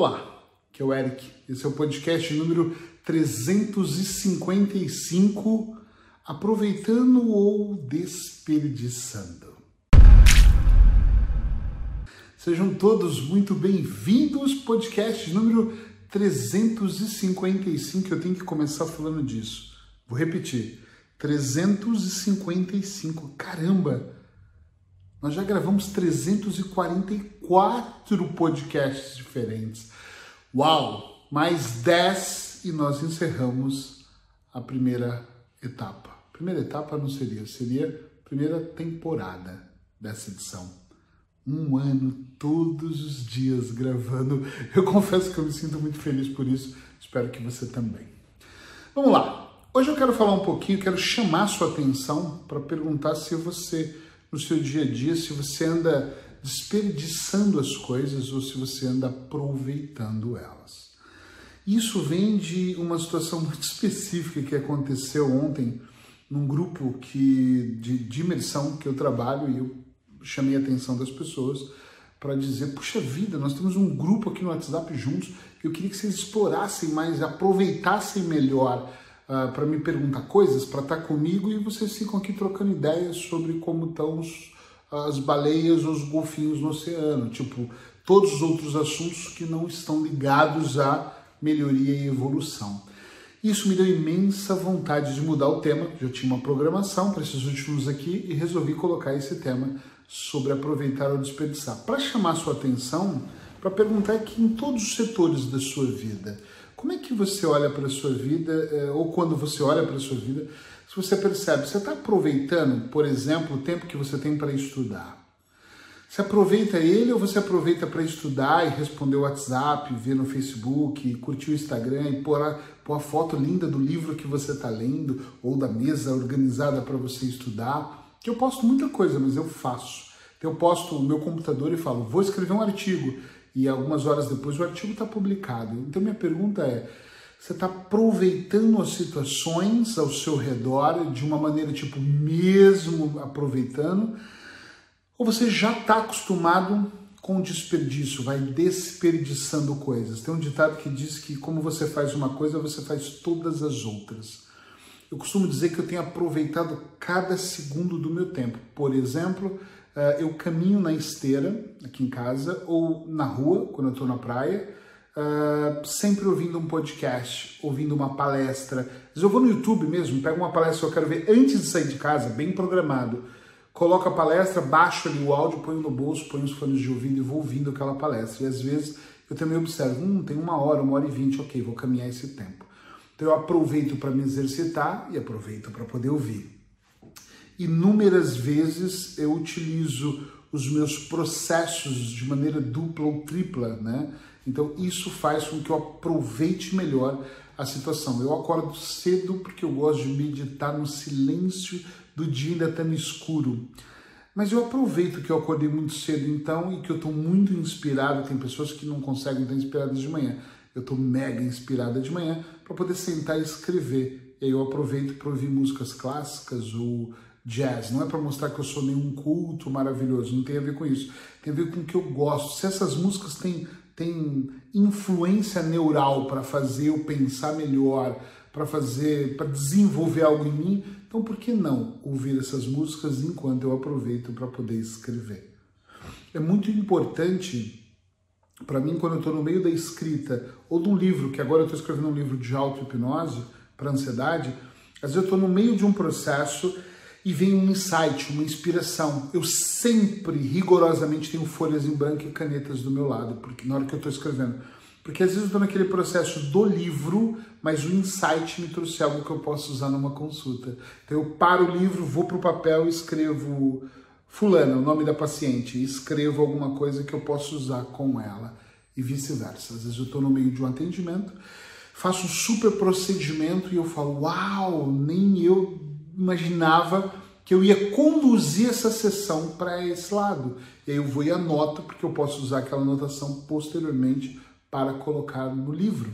Olá, que é o Eric. Esse é o podcast número 355, aproveitando ou desperdiçando. Sejam todos muito bem-vindos, podcast número 355. Eu tenho que começar falando disso. Vou repetir: 355. Caramba! Nós já gravamos 344 podcasts diferentes. Uau! Mais 10 e nós encerramos a primeira etapa. Primeira etapa não seria, seria primeira temporada dessa edição. Um ano, todos os dias gravando. Eu confesso que eu me sinto muito feliz por isso. Espero que você também. Vamos lá. Hoje eu quero falar um pouquinho, quero chamar sua atenção para perguntar se você no seu dia a dia, se você anda desperdiçando as coisas ou se você anda aproveitando elas. Isso vem de uma situação muito específica que aconteceu ontem num grupo que, de, de imersão que eu trabalho e eu chamei a atenção das pessoas para dizer, puxa vida, nós temos um grupo aqui no WhatsApp juntos, eu queria que vocês explorassem mais, aproveitassem melhor uh, ah, para me perguntar coisas, para estar tá comigo e vocês ficam aqui trocando ideias sobre como estão os, as baleias ou os golfinhos no oceano, tipo todos os outros assuntos que não estão ligados à melhoria e evolução. Isso me deu imensa vontade de mudar o tema. Já tinha uma programação para esses últimos aqui e resolvi colocar esse tema sobre aproveitar ou desperdiçar. Para chamar sua atenção, para perguntar aqui em todos os setores da sua vida. Como é que você olha para a sua vida, é, ou quando você olha para a sua vida, se você percebe, você está aproveitando, por exemplo, o tempo que você tem para estudar? Você aproveita ele ou você aproveita para estudar e responder o WhatsApp, ver no Facebook, curtir o Instagram e pôr a, pôr a foto linda do livro que você está lendo ou da mesa organizada para você estudar? Que eu posto muita coisa, mas eu faço. Eu posto o meu computador e falo, vou escrever um artigo e algumas horas depois o artigo está publicado. Então minha pergunta é, você está aproveitando as situações ao seu redor de uma maneira tipo mesmo aproveitando, ou você já está acostumado com desperdício, vai desperdiçando coisas. Tem um ditado que diz que como você faz uma coisa, você faz todas as outras. Eu costumo dizer que eu tenho aproveitado cada segundo do meu tempo. Por exemplo, eu caminho na esteira aqui em casa ou na rua, quando eu estou na praia, uh, sempre ouvindo um podcast, ouvindo uma palestra. Vezes eu vou no YouTube mesmo, pego uma palestra que eu quero ver antes de sair de casa, bem programado. Coloco a palestra, baixo ali o áudio, ponho no bolso, ponho os fones de ouvido e vou ouvindo aquela palestra. E às vezes eu também observo, hum, tem uma hora, uma hora e vinte, ok, vou caminhar esse tempo. Então eu aproveito para me exercitar e aproveito para poder ouvir inúmeras vezes eu utilizo os meus processos de maneira dupla ou tripla, né? Então isso faz com que eu aproveite melhor a situação. Eu acordo cedo porque eu gosto de meditar no silêncio do dia ainda estando escuro. Mas eu aproveito que eu acordei muito cedo então e que eu estou muito inspirado. Tem pessoas que não conseguem estar inspiradas de manhã. Eu estou mega inspirada de manhã para poder sentar e escrever. E aí eu aproveito para ouvir músicas clássicas ou jazz. Não é para mostrar que eu sou nenhum culto maravilhoso, não tem a ver com isso. Tem a ver com o que eu gosto. Se essas músicas têm, têm influência neural para fazer eu pensar melhor, para fazer, para desenvolver algo em mim, então por que não ouvir essas músicas enquanto eu aproveito para poder escrever? É muito importante para mim quando eu estou no meio da escrita ou de um livro, que agora eu estou escrevendo um livro de auto-hipnose para ansiedade, às vezes eu estou no meio de um processo e vem um insight, uma inspiração. Eu sempre, rigorosamente, tenho folhas em branco e canetas do meu lado, porque na hora que eu estou escrevendo. Porque às vezes eu estou naquele processo do livro, mas o insight me trouxe algo que eu posso usar numa consulta. Então eu paro o livro, vou para o papel e escrevo fulana, o nome da paciente, e escrevo alguma coisa que eu posso usar com ela e vice-versa. Às vezes eu estou no meio de um atendimento, faço um super procedimento e eu falo, uau, nem eu imaginava que eu ia conduzir essa sessão para esse lado. E aí eu vou e anoto, porque eu posso usar aquela anotação posteriormente para colocar no livro.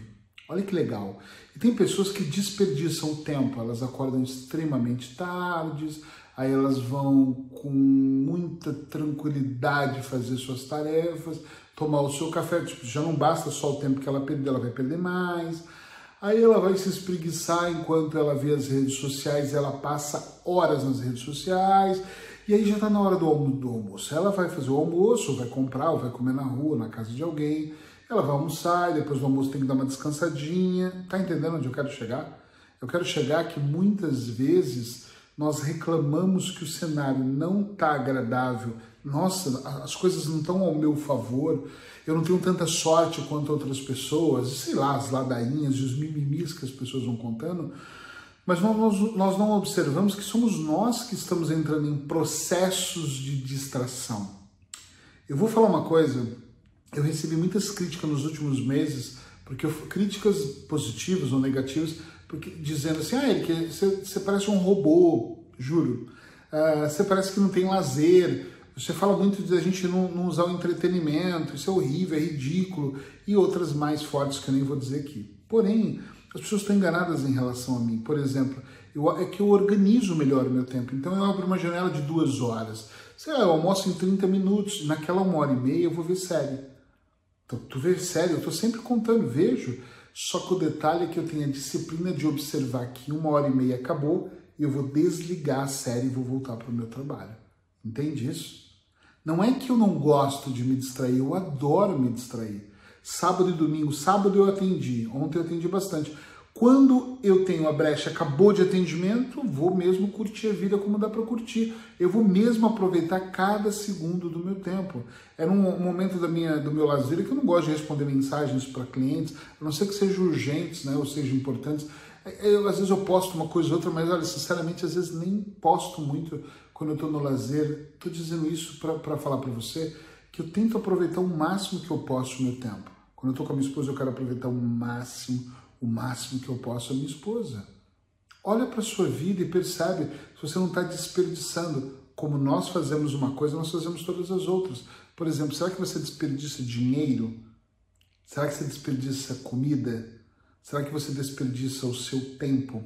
Olha que legal. E tem pessoas que desperdiçam o tempo, elas acordam extremamente tardes, aí elas vão com muita tranquilidade fazer suas tarefas, tomar o seu café, tipo, já não basta só o tempo que ela perdeu, ela vai perder mais. Aí ela vai se espreguiçar enquanto ela vê as redes sociais, ela passa horas nas redes sociais, e aí já está na hora do, do almoço. Ela vai fazer o almoço, vai comprar, ou vai comer na rua, na casa de alguém, ela vai almoçar, e depois do almoço tem que dar uma descansadinha. Tá entendendo onde eu quero chegar? Eu quero chegar que muitas vezes nós reclamamos que o cenário não está agradável, nossa, as coisas não estão ao meu favor, eu não tenho tanta sorte quanto outras pessoas, sei lá, as ladainhas e os mimimis que as pessoas vão contando, mas nós, nós não observamos que somos nós que estamos entrando em processos de distração. Eu vou falar uma coisa, eu recebi muitas críticas nos últimos meses, porque eu, críticas positivas ou negativas, porque dizendo assim, ah, ele, você, você parece um robô, juro, uh, você parece que não tem lazer, você fala muito de a gente não, não, usar o entretenimento, isso é horrível, é ridículo, e outras mais fortes que eu nem vou dizer aqui. Porém, as pessoas estão enganadas em relação a mim. Por exemplo, eu, é que eu organizo melhor o meu tempo. Então eu abro uma janela de duas horas. Sei lá, eu almoço em 30 minutos, naquela uma hora e meia eu vou ver série. Então, tu vê série, eu estou sempre contando, vejo. Só que o detalhe é que eu tenho a disciplina de observar que uma hora e meia acabou e eu vou desligar a série e vou voltar para o meu trabalho. Entende isso? Não é que eu não gosto de me distrair, eu adoro me distrair. Sábado e domingo, sábado eu atendi, ontem eu atendi bastante. Quando eu tenho a brecha, acabou de atendimento, vou mesmo curtir a vida como dá para curtir. Eu vou mesmo aproveitar cada segundo do meu tempo. Era um momento da minha, do meu lazer que eu não gosto de responder mensagens para clientes, a não ser que sejam urgentes, né, ou sejam importantes. Eu, às vezes eu posto uma coisa ou outra, mas olha, sinceramente, às vezes nem posto muito quando eu estou no lazer. Estou dizendo isso para falar para você que eu tento aproveitar o máximo que eu posso o meu tempo. Quando eu estou com a minha esposa, eu quero aproveitar o máximo, o máximo que eu posso a minha esposa. Olha para a sua vida e percebe se você não está desperdiçando. Como nós fazemos uma coisa, nós fazemos todas as outras. Por exemplo, será que você desperdiça dinheiro? Será que você desperdiça comida? Será que você desperdiça o seu tempo?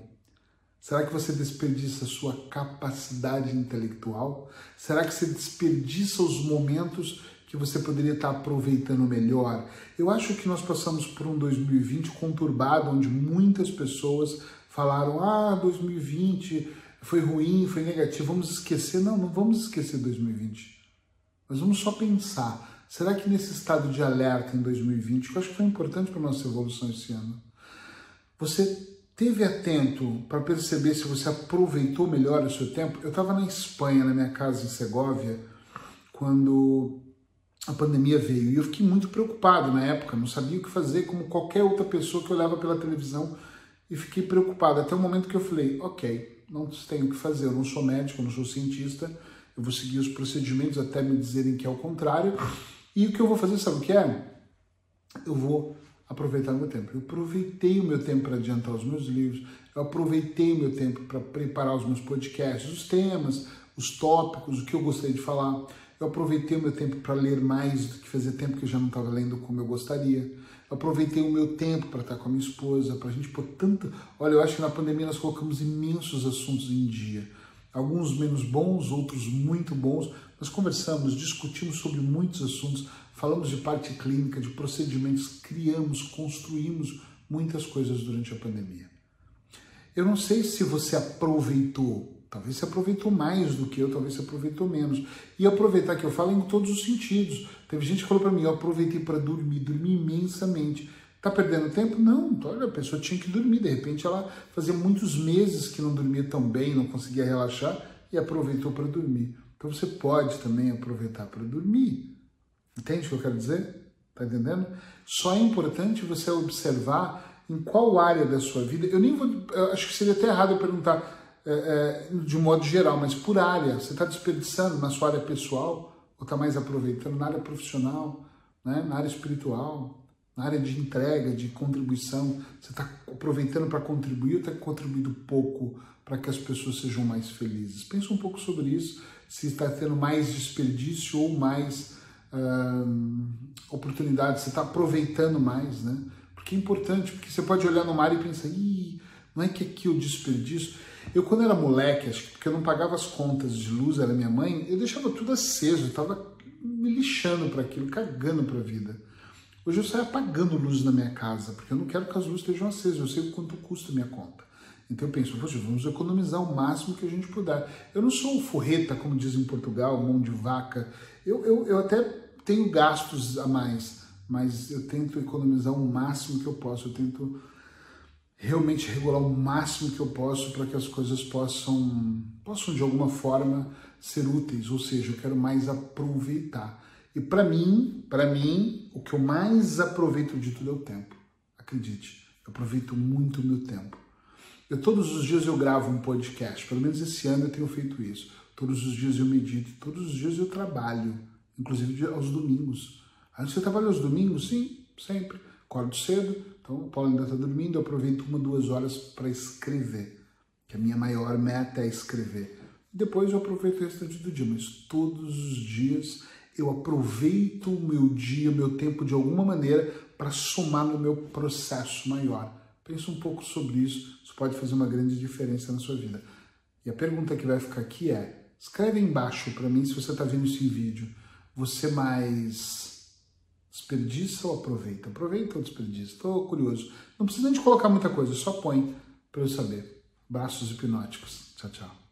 Será que você desperdiça a sua capacidade intelectual? Será que você desperdiça os momentos que você poderia estar aproveitando melhor? Eu acho que nós passamos por um 2020 conturbado, onde muitas pessoas falaram: ah, 2020 foi ruim, foi negativo, vamos esquecer. Não, não vamos esquecer 2020. Mas vamos só pensar: será que nesse estado de alerta em 2020, que eu acho que foi importante para a nossa evolução esse ano, você Teve atento para perceber se você aproveitou melhor o seu tempo? Eu estava na Espanha, na minha casa em Segóvia, quando a pandemia veio. E eu fiquei muito preocupado na época, não sabia o que fazer, como qualquer outra pessoa que olhava pela televisão. E fiquei preocupado, até o momento que eu falei, ok, não tenho o que fazer, eu não sou médico, não sou cientista, eu vou seguir os procedimentos até me dizerem que é o contrário. E o que eu vou fazer, sabe o que é? Eu vou aproveitar meu tempo. Eu aproveitei o meu tempo para adiantar os meus livros, eu aproveitei o meu tempo para preparar os meus podcasts, os temas, os tópicos, o que eu gostaria de falar. Eu aproveitei o meu tempo para ler mais do que fazia tempo que eu já não estava lendo como eu gostaria. Eu aproveitei o meu tempo para estar com a minha esposa, para a gente pôr tanta. Olha, eu acho que na pandemia nós colocamos imensos assuntos em dia. Alguns menos bons, outros muito bons. Nós conversamos, discutimos sobre muitos assuntos, falamos de parte clínica, de procedimentos, criamos, construímos muitas coisas durante a pandemia. Eu não sei se você aproveitou, talvez você aproveitou mais do que eu, talvez você aproveitou menos. E aproveitar que eu falo em todos os sentidos. Teve gente que falou para mim, eu aproveitei para dormir, dormi imensamente. Tá perdendo tempo? Não, olha, a pessoa tinha que dormir. De repente ela fazia muitos meses que não dormia tão bem, não conseguia relaxar e aproveitou para dormir. Então você pode também aproveitar para dormir. Entende o que eu quero dizer? Tá entendendo? Só é importante você observar em qual área da sua vida. Eu nem vou. Eu acho que seria até errado eu perguntar é, é, de um modo geral, mas por área. Você está desperdiçando na sua área pessoal ou está mais aproveitando na área profissional, né? na área espiritual, na área de entrega, de contribuição? Você está aproveitando para contribuir ou está contribuindo pouco para que as pessoas sejam mais felizes? Pensa um pouco sobre isso, se está tendo mais desperdício ou mais uh, oportunidades, você está aproveitando mais, né? Porque é importante, porque você pode olhar no mar e pensar, Ih, não é que aqui eu desperdício. Eu, quando era moleque, acho que porque eu não pagava as contas de luz, era minha mãe, eu deixava tudo aceso, estava me lixando para aquilo, cagando para a vida. Hoje eu saio apagando luzes na minha casa, porque eu não quero que as luzes estejam acesas, eu sei quanto custa a minha conta. Então eu penso, poxa, vamos economizar o máximo que a gente puder. Eu não sou um forreta, como dizem em Portugal, mão de vaca. Eu, eu, eu até tenho gastos a mais, mas eu tento economizar o máximo que eu posso. Eu tento realmente regular o máximo que eu posso para que as coisas possam, possam de alguma forma ser úteis. Ou seja, eu quero mais aproveitar. E para mim, para mim, o que eu mais aproveito de tudo é o tempo. Acredite, eu aproveito muito o meu tempo. Eu, todos os dias eu gravo um podcast, pelo menos esse ano eu tenho feito isso. Todos os dias eu medito, todos os dias eu trabalho, inclusive aos domingos. Aí você trabalha aos domingos? Sim, sempre. Acordo cedo, então o Paulo ainda está dormindo, eu aproveito uma, duas horas para escrever, que a minha maior meta é escrever. Depois eu aproveito o restante do dia, mas todos os dias eu aproveito o meu dia, o meu tempo de alguma maneira para somar no meu processo maior. Pense um pouco sobre isso, isso pode fazer uma grande diferença na sua vida. E a pergunta que vai ficar aqui é: escreve embaixo para mim se você está vendo isso em vídeo. Você mais desperdiça ou aproveita? Aproveita ou desperdiça? Estou curioso. Não precisa de colocar muita coisa, só põe para eu saber. Braços hipnóticos. Tchau, tchau.